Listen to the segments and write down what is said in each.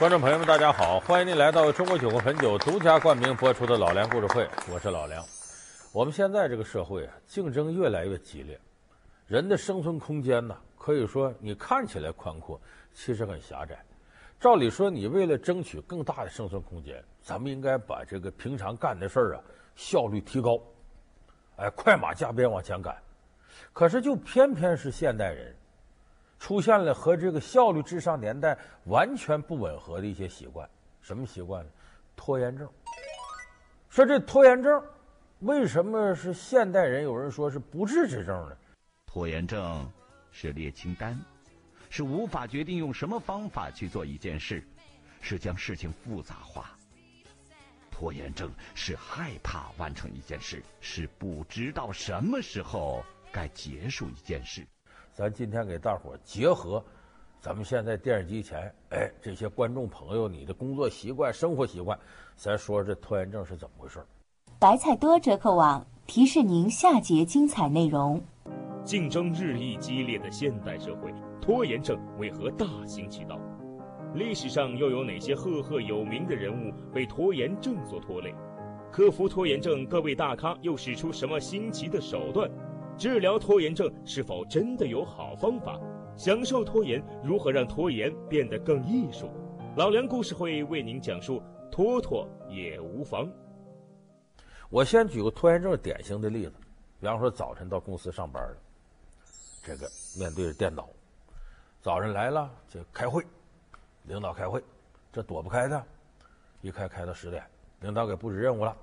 观众朋友们，大家好！欢迎您来到中国酒和汾酒独家冠名播出的《老梁故事会》，我是老梁。我们现在这个社会啊，竞争越来越激烈，人的生存空间呢，可以说你看起来宽阔，其实很狭窄。照理说，你为了争取更大的生存空间，咱们应该把这个平常干的事儿啊，效率提高，哎，快马加鞭往前赶。可是，就偏偏是现代人。出现了和这个效率至上年代完全不吻合的一些习惯，什么习惯呢？拖延症。说这拖延症，为什么是现代人？有人说是不治之症呢？拖延症是列清单，是无法决定用什么方法去做一件事，是将事情复杂化。拖延症是害怕完成一件事，是不知道什么时候该结束一件事。咱今天给大伙儿结合，咱们现在电视机前，哎，这些观众朋友，你的工作习惯、生活习惯，咱说说这拖延症是怎么回事？白菜多折扣网提示您下节精彩内容。竞争日益激烈的现代社会，拖延症为何大行其道？历史上又有哪些赫赫有名的人物被拖延症所拖累？克服拖延症，各位大咖又使出什么新奇的手段？治疗拖延症是否真的有好方法？享受拖延，如何让拖延变得更艺术？老梁故事会为您讲述，拖拖也无妨。我先举个拖延症典型的例子，比方说早晨到公司上班了，这个面对着电脑，早晨来了就开会，领导开会，这躲不开的，一开开到十点，领导给布置任务了，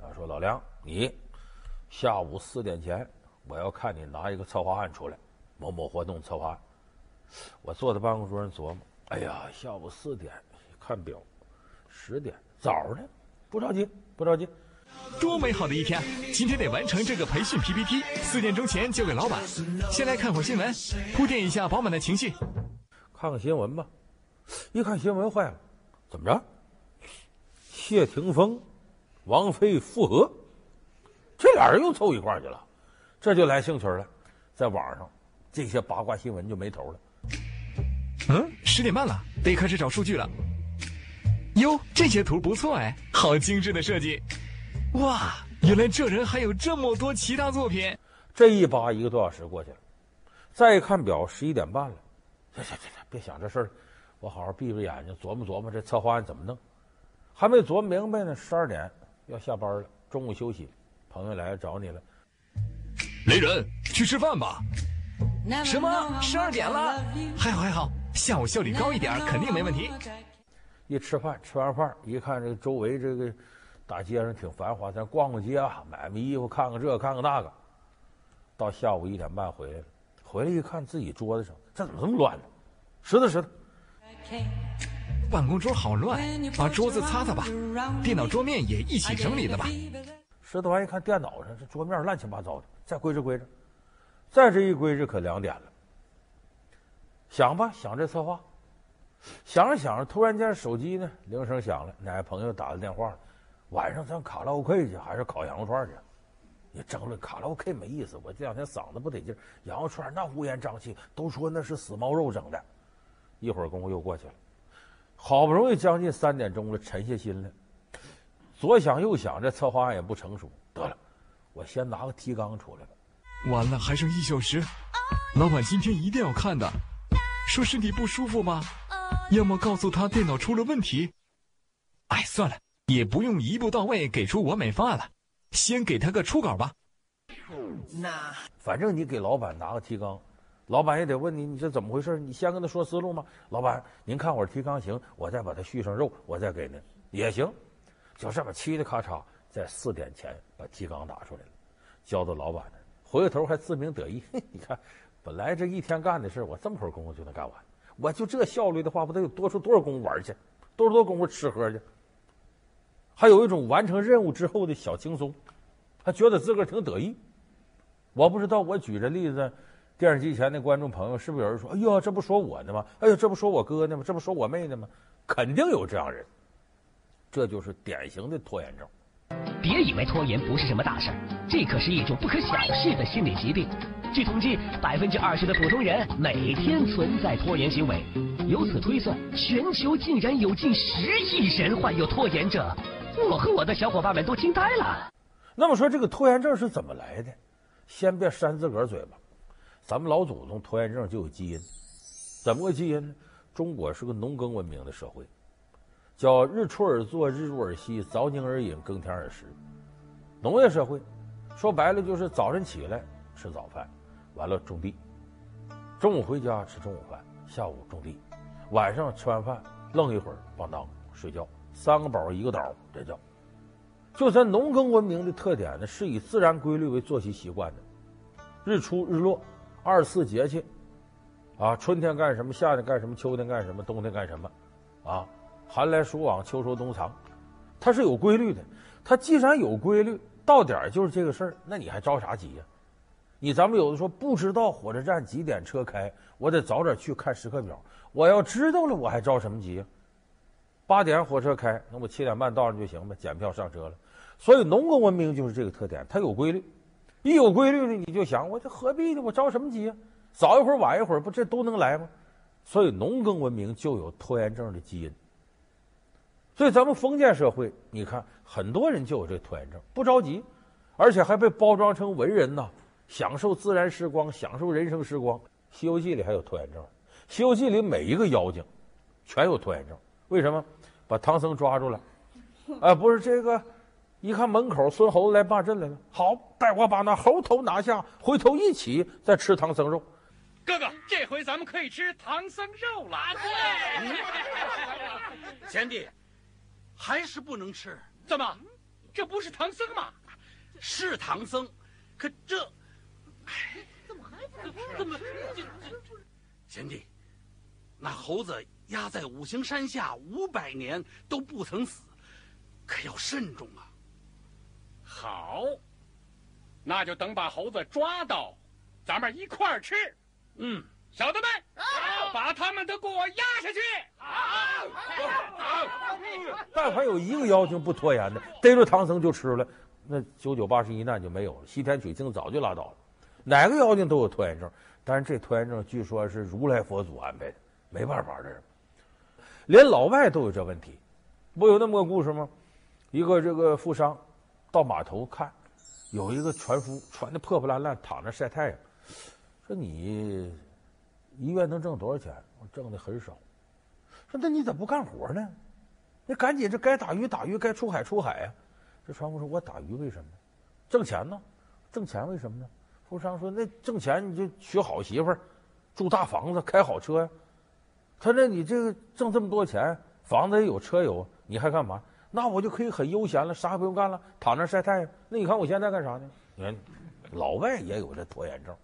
然后说老梁，你下午四点前。我要看你拿一个策划案出来，某某活动策划案。我坐在办公桌上琢磨，哎呀，下午四点，看表，十点，早呢，不着急，不着急。多美好的一天！今天得完成这个培训 PPT，四点钟前交给老板。先来看会儿新闻，铺垫一下饱满的情绪。看看新闻吧，一看新闻坏了，怎么着？谢霆锋、王菲复合，这俩人又凑一块儿去了。这就来兴趣了，在网上，这些八卦新闻就没头了。嗯，十点半了，得开始找数据了。哟，这些图不错哎，好精致的设计。哇，原来这人还有这么多其他作品。这一扒一个多小时过去了，再一看表，十一点半了。行行行，别想这事儿，我好好闭着眼睛琢磨琢磨这策划案怎么弄。还没琢磨明白呢，十二点要下班了，中午休息，朋友来找你了。雷人，去吃饭吧。什么？十二点了？还好还好，下午效率高一点，肯定没问题。一吃饭，吃完饭一看，这个周围这个大街上挺繁华，咱逛逛街啊，买买衣服，看看这，看看那个。到下午一点半回来了，回来一看自己桌子上，这怎么这么乱呢？拾掇拾掇。办公桌好乱，把桌子擦擦吧。电脑桌面也一起整理了吧。拾掇完一看，电脑上这桌面乱七八糟的，再归置归置，再这一归置可两点了。想吧，想这策划，想着想着，突然间手机呢铃声响了，哪个朋友打的电话？晚上上卡拉 OK 去，还是烤羊肉串去？你争论卡拉 OK 没意思，我这两天嗓子不得劲，羊肉串那乌烟瘴气，都说那是死猫肉整的。一会儿功夫又过去了，好不容易将近三点钟了，沉下心来。左想右想，这策划案也不成熟。我先拿个提纲出来了。完了，还剩一小时，老板今天一定要看的。说身体不舒服吗？要么告诉他电脑出了问题。哎，算了，也不用一步到位给出完美方案了，先给他个初稿吧。那反正你给老板拿个提纲，老板也得问你，你这怎么回事？你先跟他说思路吗？老板，您看我提纲行，我再把它续上肉，我再给您也行。就这么嘁哩咔嚓，在四点前把提纲拿出来了，交到老板那儿，回过头还自鸣得意。你看，本来这一天干的事，我这么会儿功夫就能干完。我就这效率的话，不得有多出多少功夫玩去，多少多功夫吃喝去？还有一种完成任务之后的小轻松，还觉得自个儿挺得意。我不知道，我举这例子，电视机前的观众朋友是不是有人说：“哎呦，这不说我呢吗？哎呦，这不说我哥呢吗？这不说我妹呢吗？”肯定有这样人。这就是典型的拖延症。别以为拖延不是什么大事儿，这可是一种不可小视的心理疾病。据统计，百分之二十的普通人每天存在拖延行为，由此推算，全球竟然有近十亿人患有拖延症。我和我的小伙伴们都惊呆了。那么说这个拖延症是怎么来的？先别扇自个儿嘴巴，咱们老祖宗拖延症就有基因，怎么个基因呢？中国是个农耕文明的社会，叫日出而作，日入而息，凿井而饮，耕田而食。农业社会，说白了就是早晨起来吃早饭，完了种地，中午回家吃中午饭，下午种地，晚上吃完饭愣一会儿，咣当睡觉，三个饱一个倒，这叫。就咱农耕文明的特点呢，是以自然规律为作息习惯的，日出日落，二十四节气。啊，春天干什么？夏天干什么？秋天干什么？冬天干什么？啊，寒来暑往，秋收冬藏，它是有规律的。它既然有规律，到点儿就是这个事儿，那你还着啥急呀？你咱们有的说不知道火车站几点车开，我得早点去看时刻表。我要知道了，我还着什么急呀？八点火车开，那我七点半到上就行呗，检票上车了。所以农耕文明就是这个特点，它有规律。一有规律呢，你就想，我这何必呢？我着什么急呀？早一会儿晚一会儿，不这都能来吗？所以农耕文明就有拖延症的基因。所以咱们封建社会，你看很多人就有这拖延症，不着急，而且还被包装成文人呐，享受自然时光，享受人生时光。《西游记》里还有拖延症，《西游记》里每一个妖精全有拖延症。为什么？把唐僧抓住了，啊，不是这个，一看门口孙猴子来骂阵来了，好，待我把那猴头拿下，回头一起再吃唐僧肉。哥哥，这回咱们可以吃唐僧肉了。对，贤弟，还是不能吃。怎么？这不是唐僧吗？是唐僧，可这……哎，怎么还不能吃？怎么？贤弟，那猴子压在五行山下五百年都不曾死，可要慎重啊。好，那就等把猴子抓到，咱们一块儿吃。嗯，小的们，好把他们都给我押下去。好，好。但凡有一个妖精不拖延的，逮住唐僧就吃了，那九九八十一难就没有了，西天取经早就拉倒了。哪个妖精都有拖延症，但是这拖延症据说是如来佛祖安排的，没办法的。连老外都有这问题，不有那么个故事吗？一个这个富商到码头看，有一个船夫穿的破破烂烂，躺着晒太阳。说你一月能挣多少钱？我挣的很少。说那你咋不干活呢？你赶紧这该打鱼打鱼，该出海出海呀、这船夫说：“我打鱼为什么？挣钱呢？挣钱为什么呢？”富商说：“那挣钱你就娶好媳妇儿，住大房子，开好车呀。”他说：“那你这个挣这么多钱，房子也有，车有，你还干嘛？那我就可以很悠闲了，啥也不用干了，躺那晒太阳。那你看我现在干啥呢？你看，老外也有这拖延症。”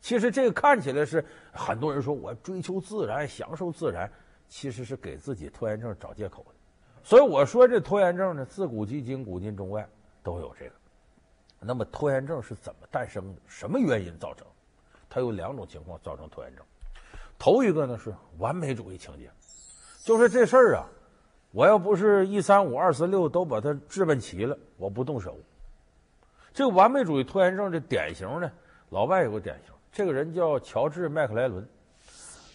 其实这个看起来是很多人说我追求自然、享受自然，其实是给自己拖延症找借口的。所以我说这拖延症呢，自古及今、古今中外都有这个。那么拖延症是怎么诞生的？什么原因造成？它有两种情况造成拖延症。头一个呢是完美主义情节，就是这事儿啊，我要不是一三五二四六都把它置办齐了，我不动手。这个完美主义拖延症的典型呢，老外有个典型。这个人叫乔治·麦克莱伦，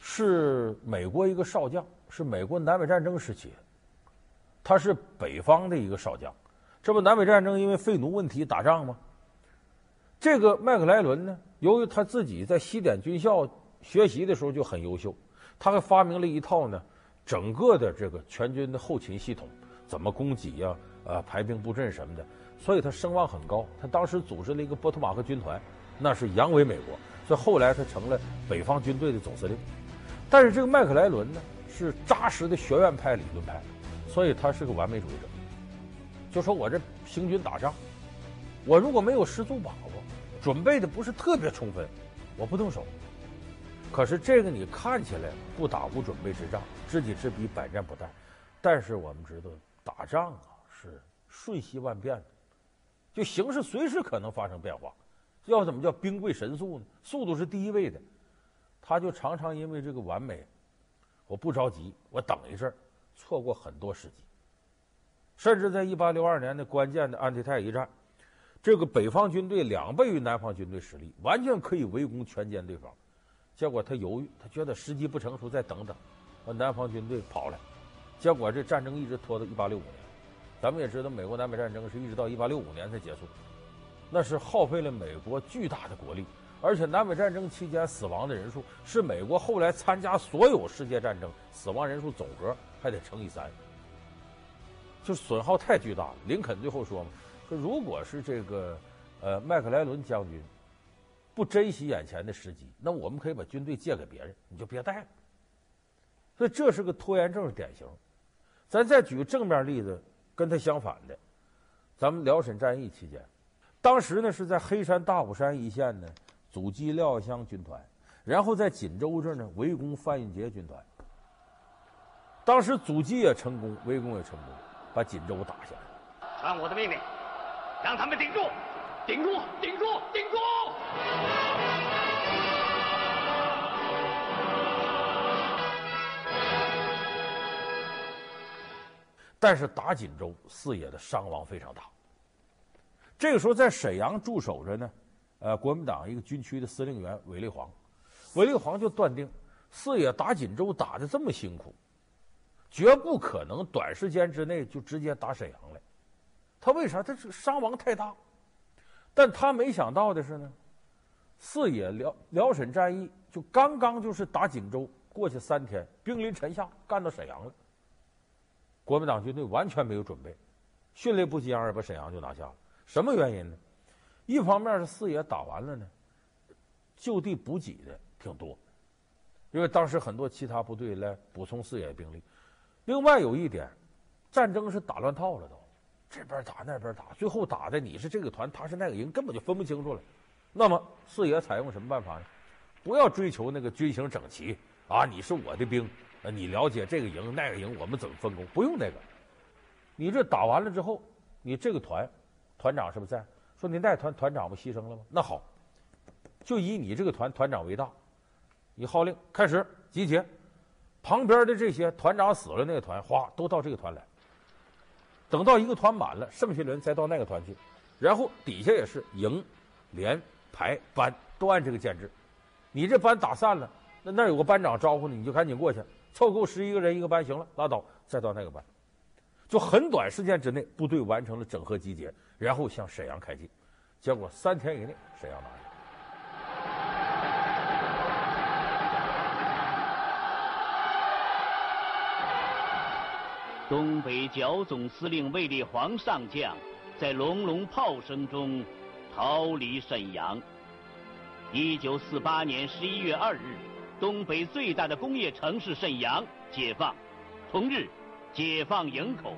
是美国一个少将，是美国南北战争时期，他是北方的一个少将。这不南北战争因为废奴问题打仗吗？这个麦克莱伦呢，由于他自己在西点军校学习的时候就很优秀，他还发明了一套呢，整个的这个全军的后勤系统，怎么供给呀、啊，呃，排兵布阵什么的，所以他声望很高。他当时组织了一个波托马克军团，那是扬威美国。所以后来他成了北方军队的总司令，但是这个麦克莱伦呢是扎实的学院派理论派，所以他是个完美主义者。就说我这行军打仗，我如果没有十足把握，准备的不是特别充分，我不动手。可是这个你看起来不打无准备之仗，知己知彼，百战不殆。但是我们知道打仗啊是瞬息万变的，就形势随时可能发生变化。要怎么叫兵贵神速呢？速度是第一位的，他就常常因为这个完美，我不着急，我等一阵儿，错过很多时机。甚至在一八六二年的关键的安提泰一战，这个北方军队两倍于南方军队实力，完全可以围攻全歼对方。结果他犹豫，他觉得时机不成熟，再等等。把南方军队跑了，结果这战争一直拖到一八六五年。咱们也知道，美国南北战争是一直到一八六五年才结束，那是耗费了美国巨大的国力，而且南北战争期间死亡的人数是美国后来参加所有世界战争死亡人数总和还得乘以三，就损耗太巨大了。林肯最后说嘛。说，如果是这个，呃，麦克莱伦将军不珍惜眼前的时机，那我们可以把军队借给别人，你就别带了。所以这是个拖延症的典型。咱再举个正面例子，跟他相反的，咱们辽沈战役期间，当时呢是在黑山大虎山一线呢阻击廖耀湘军团，然后在锦州这儿呢围攻范运杰军团。当时阻击也成功，围攻也成功，把锦州打下来。传我的命令。让他们顶住，顶住，顶住，顶住！但是打锦州，四野的伤亡非常大。这个时候在沈阳驻守着呢，呃，国民党一个军区的司令员韦立煌，韦立煌就断定，四野打锦州打得这么辛苦，绝不可能短时间之内就直接打沈阳来。他为啥？他这伤亡太大，但他没想到的是呢，四野辽辽沈战役就刚刚就是打锦州过去三天，兵临城下，干到沈阳了。国民党军队完全没有准备，迅雷不及掩耳把沈阳就拿下了。什么原因呢？一方面是四野打完了呢，就地补给的挺多，因为当时很多其他部队来补充四野兵力。另外有一点，战争是打乱套了都。这边打那边打，最后打的你是这个团，他是那个营，根本就分不清楚了。那么四野采用什么办法呢？不要追求那个军形整齐啊！你是我的兵，你了解这个营那个营，我们怎么分工？不用那个。你这打完了之后，你这个团团长是不是在？说你那团团长不牺牲了吗？那好，就以你这个团团长为大，你号令开始集结，旁边的这些团长死了那个团，哗都到这个团来。等到一个团满了，剩下的人再到那个团去，然后底下也是营、连、排、班都按这个建制。你这班打散了，那那有个班长招呼你，你就赶紧过去，凑够十一个人一个班，行了，拉倒，再到那个班，就很短时间之内，部队完成了整合集结，然后向沈阳开进。结果三天以内，沈阳拿下。东北剿总司令卫立煌上将，在隆隆炮声中逃离沈阳。一九四八年十一月二日，东北最大的工业城市沈阳解放，同日解放营口。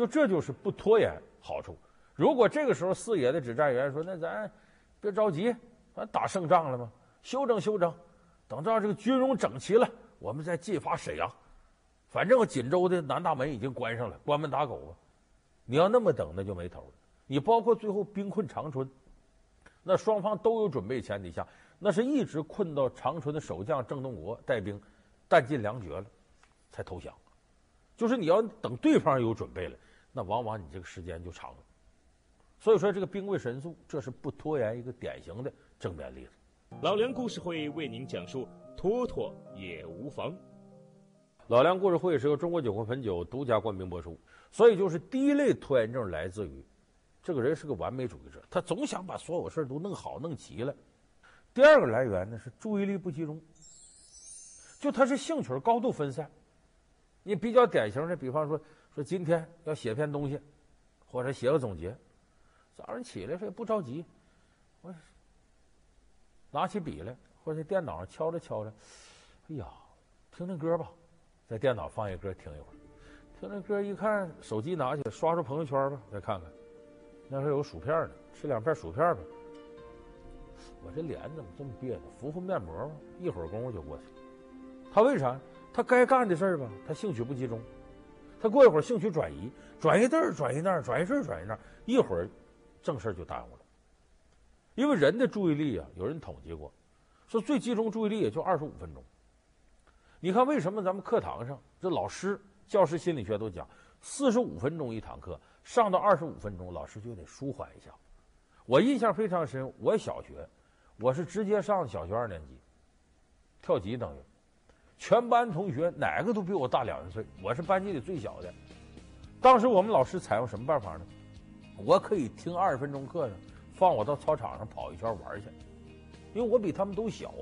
就这就是不拖延好处。如果这个时候四野的指战员说：“那咱别着急，咱打胜仗了吗？休整休整，等到这个军容整齐了。”我们再进发沈阳，反正锦州的南大门已经关上了，关门打狗吧！你要那么等，那就没头了。你包括最后兵困长春，那双方都有准备前提下，那是一直困到长春的守将郑洞国带兵弹尽粮绝了，才投降。就是你要等对方有准备了，那往往你这个时间就长了。所以说，这个兵贵神速，这是不拖延一个典型的正面例子。老梁故事会为您讲述。拖拖也无妨。老梁故事会是由中国酒会汾酒独家冠名播出。所以，就是第一类拖延症来自于这个人是个完美主义者，他总想把所有事都弄好、弄齐了。第二个来源呢是注意力不集中，就他是兴趣高度分散。你比较典型的，比方说说今天要写篇东西，或者写个总结，早上起来说也不着急，我拿起笔来。或者电脑上敲着敲着，哎呀，听听歌吧，在电脑放一歌听一会儿，听着歌一看手机拿起来刷刷朋友圈吧，再看看，那还有薯片呢，吃两片薯片吧。我这脸怎么这么别扭？敷敷面膜吧，一会儿功夫就过去了。他为啥？他该干的事儿吧，他兴趣不集中。他过一会儿兴趣转移，转移这儿转移那儿，转移这儿转移那儿，一会儿正事儿就耽误了。因为人的注意力啊，有人统计过。说最集中注意力也就二十五分钟。你看为什么咱们课堂上这老师、教师心理学都讲，四十五分钟一堂课，上到二十五分钟，老师就得舒缓一下。我印象非常深，我小学我是直接上小学二年级，跳级等于，全班同学哪个都比我大两岁，我是班级里最小的。当时我们老师采用什么办法呢？我可以听二十分钟课呢，放我到操场上跑一圈玩去，因为我比他们都小，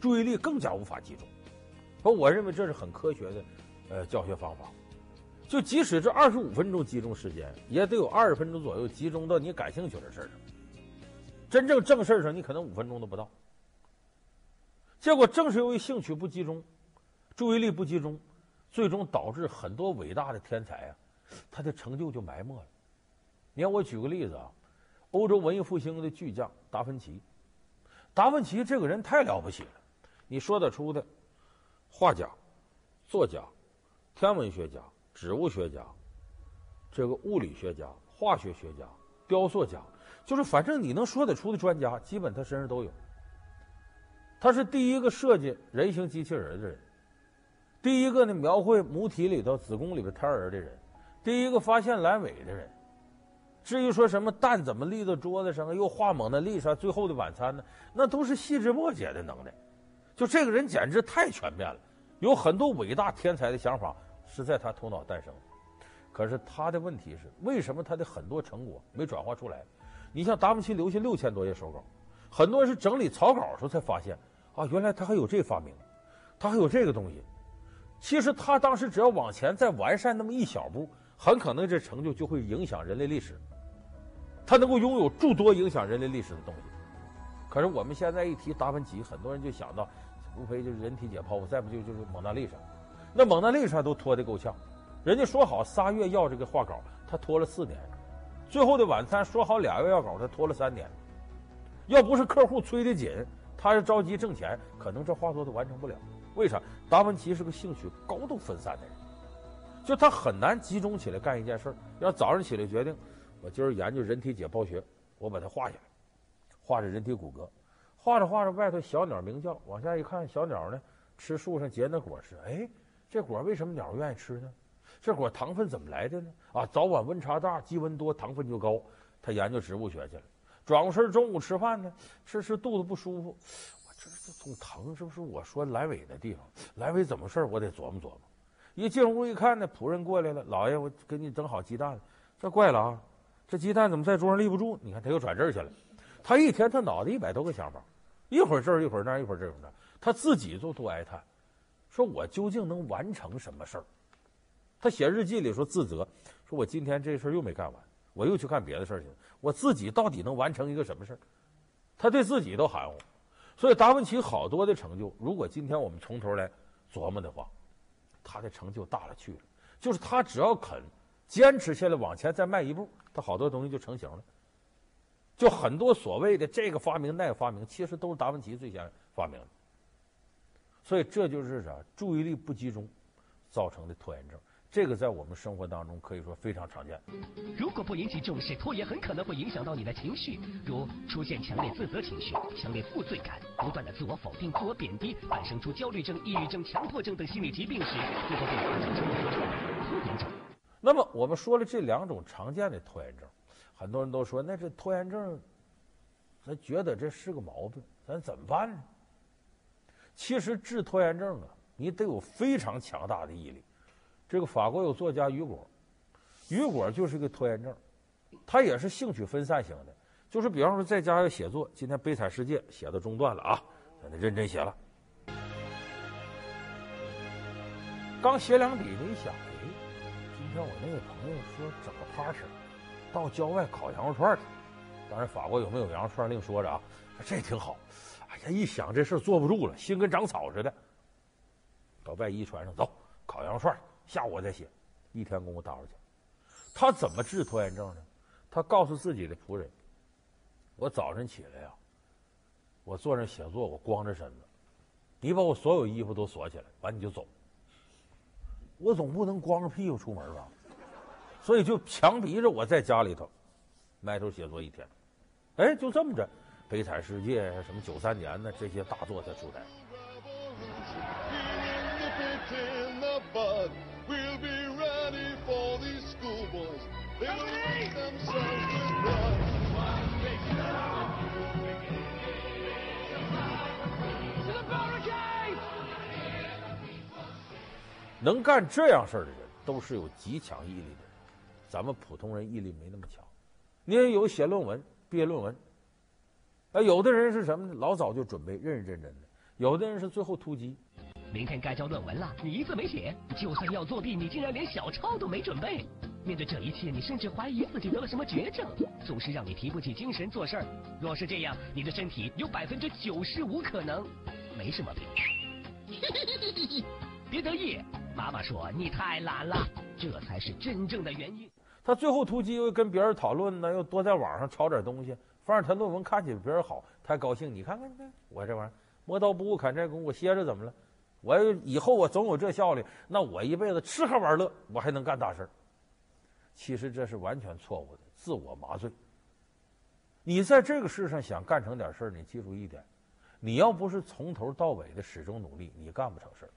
注意力更加无法集中。而我认为这是很科学的，呃，教学方法。就即使这二十五分钟集中时间，也得有二十分钟左右集中到你感兴趣的事儿上。真正正事儿上，你可能五分钟都不到。结果正是由于兴趣不集中，注意力不集中，最终导致很多伟大的天才啊，他的成就就埋没了。你看，我举个例子啊，欧洲文艺复兴的巨匠达芬奇，达芬奇这个人太了不起了，你说得出的，画家、作家、天文学家。植物学家，这个物理学家、化学学家、雕塑家，就是反正你能说得出的专家，基本他身上都有。他是第一个设计人形机器人的人，第一个呢描绘母体里头、子宫里边胎儿的人，第一个发现阑尾的人。至于说什么蛋怎么立到桌子上，又画蒙娜丽莎、最后的晚餐呢？那都是细枝末节的能耐。就这个人简直太全面了，有很多伟大天才的想法。是在他头脑诞生，可是他的问题是，为什么他的很多成果没转化出来？你像达芬奇留下六千多页手稿，很多人是整理草稿的时候才发现，啊，原来他还有这发明，他还有这个东西。其实他当时只要往前再完善那么一小步，很可能这成就就会影响人类历史，他能够拥有诸多影响人类历史的东西。可是我们现在一提达芬奇，很多人就想到，无非就是人体解剖，再不就就是蒙娜丽莎。那蒙娜丽莎都拖得够呛，人家说好仨月要这个画稿，他拖了四年；最后的晚餐说好俩月要稿，他拖了三年。要不是客户催得紧，他是着急挣钱，可能这画作都完成不了。为啥？达芬奇是个兴趣高度分散的人，就他很难集中起来干一件事儿。要早上起来决定，我今儿研究人体解剖学，我把它画下来，画着人体骨骼，画着画着外头小鸟鸣叫，往下一看，小鸟呢吃树上结那果实，哎。这果为什么鸟愿意吃呢？这果糖分怎么来的呢？啊，早晚温差大，积温多，糖分就高。他研究植物学去了。转过身中午吃饭呢，吃吃肚子不舒服，这这总疼，是不是我说阑尾的地方？阑尾怎么事我得琢磨琢磨。一进屋一看呢，仆人过来了，老爷，我给你整好鸡蛋。这怪了啊，这鸡蛋怎么在桌上立不住？你看他又转这儿去了。他一天他脑袋一百多个想法，一会儿这儿一会儿那儿一会儿这儿那儿，他自己就多哀叹。说我究竟能完成什么事儿？他写日记里说自责，说我今天这事儿又没干完，我又去干别的事儿去了。我自己到底能完成一个什么事儿？他对自己都含糊。所以达芬奇好多的成就，如果今天我们从头来琢磨的话，他的成就大了去了。就是他只要肯坚持下来，往前再迈一步，他好多东西就成型了。就很多所谓的这个发明那个发明，其实都是达芬奇最先发明的。所以这就是啥？注意力不集中造成的拖延症，这个在我们生活当中可以说非常常见。如果不引起重视，拖延很可能会影响到你的情绪，如出现强烈自责情绪、强烈负罪感、不断的自我否定、自我贬低，产生出焦虑症、抑郁症、强迫症等心理疾病时，最后变成拖延症。那么我们说了这两种常见的拖延症，很多人都说，那这拖延症，咱觉得这是个毛病，咱怎么办呢？其实治拖延症啊，你得有非常强大的毅力。这个法国有作家雨果，雨果就是个拖延症，他也是兴趣分散型的。就是比方说在家要写作，今天《悲惨世界》写到中段了啊，咱得认真写了。刚写两笔，你一想，哎，今天我那个朋友说整个 party，到郊外烤羊肉串去。当然，法国有没有羊肉串另说着啊，这挺好。哎呀一想这事坐不住了，心跟长草似的。把外衣穿上，走，烤羊肉串，下午我再写。一天功夫打出去。他怎么治拖延症呢？他告诉自己的仆人：“我早晨起来呀，我坐那写作，我光着身子，你把我所有衣服都锁起来，完你就走。我总不能光着屁股出门吧？所以就强逼着我在家里头埋头写作一天。哎，就这么着。”悲惨世界什么九三年的这些大作才出台。能干这样事儿的人，都是有极强毅力的人。咱们普通人毅力没那么强。你也有写论文、毕业论文，啊，有的人是什么呢？老早就准备，认认真真的；有的人是最后突击。明天该交论文了，你一字没写，就算要作弊，你竟然连小抄都没准备。面对这一切，你甚至怀疑自己得了什么绝症，总是让你提不起精神做事儿。若是这样，你的身体有百分之九十五可能没什么病。别得意，妈妈说你太懒了，这才是真正的原因。他最后突击又跟别人讨论呢，又多在网上抄点东西，反正他论文看起来比别人好，他高兴。你看看，我这玩意儿，磨刀不误砍柴工，我歇着怎么了？我以后我总有这效率，那我一辈子吃喝玩乐，我还能干大事。其实这是完全错误的，自我麻醉。你在这个世上想干成点事儿，你记住一点，你要不是从头到尾的始终努力，你干不成事儿。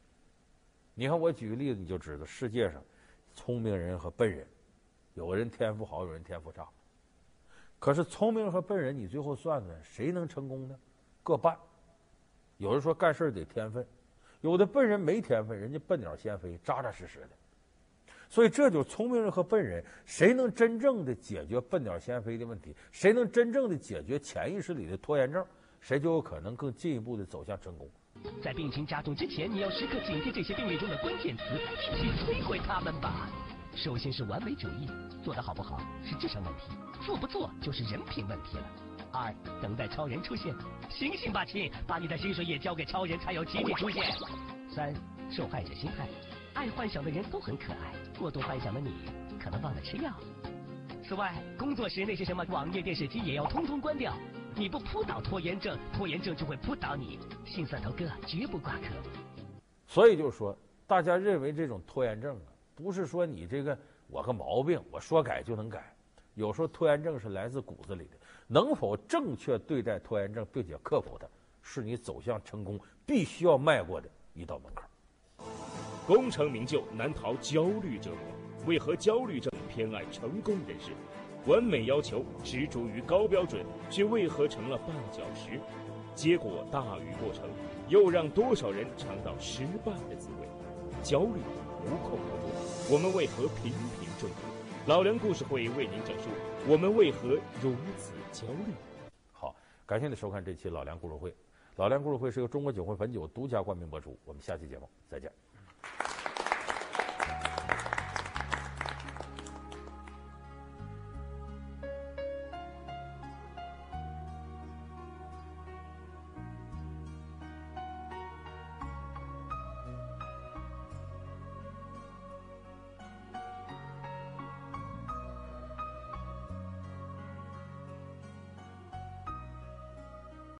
你看我举个例子，你就知道世界上聪明人和笨人，有人天赋好，有人天赋差。可是聪明人和笨人，你最后算算谁能成功呢？各半。有人说干事得天分。有的笨人没天分，人家笨鸟先飞，扎扎实实的。所以这就是聪明人和笨人，谁能真正的解决笨鸟先飞的问题，谁能真正的解决潜意识里的拖延症，谁就有可能更进一步的走向成功。在病情加重之前，你要时刻警惕这些病例中的关键词，一起摧毁他们吧。首先是完美主义，做得好不好是智商问题，做不做就是人品问题了。二，等待超人出现，醒醒吧，亲，把你的薪水也交给超人，才有奇迹出现。三，受害者心态，爱幻想的人都很可爱，过度幻想的你可能忘了吃药。此外，工作时那些什么网页、电视机也要通通关掉。你不扑倒拖延症，拖延症就会扑倒你。信蒜头哥绝不挂科。所以就是说，大家认为这种拖延症啊，不是说你这个我个毛病，我说改就能改。有时候拖延症是来自骨子里的。能否正确对待拖延症，并且克服它，是你走向成功必须要迈过的一道门槛。功成名就难逃焦虑折磨，为何焦虑症偏爱成功人士？完美要求执着于高标准，却为何成了绊脚石？结果大于过程，又让多少人尝到失败的滋味？焦虑无孔不入，我们为何频频中毒？老梁故事会为您讲述我们为何如此焦虑。好，感谢您收看这期老梁故事会。老梁故事会是由中国酒会汾酒独家冠名播出。我们下期节目再见。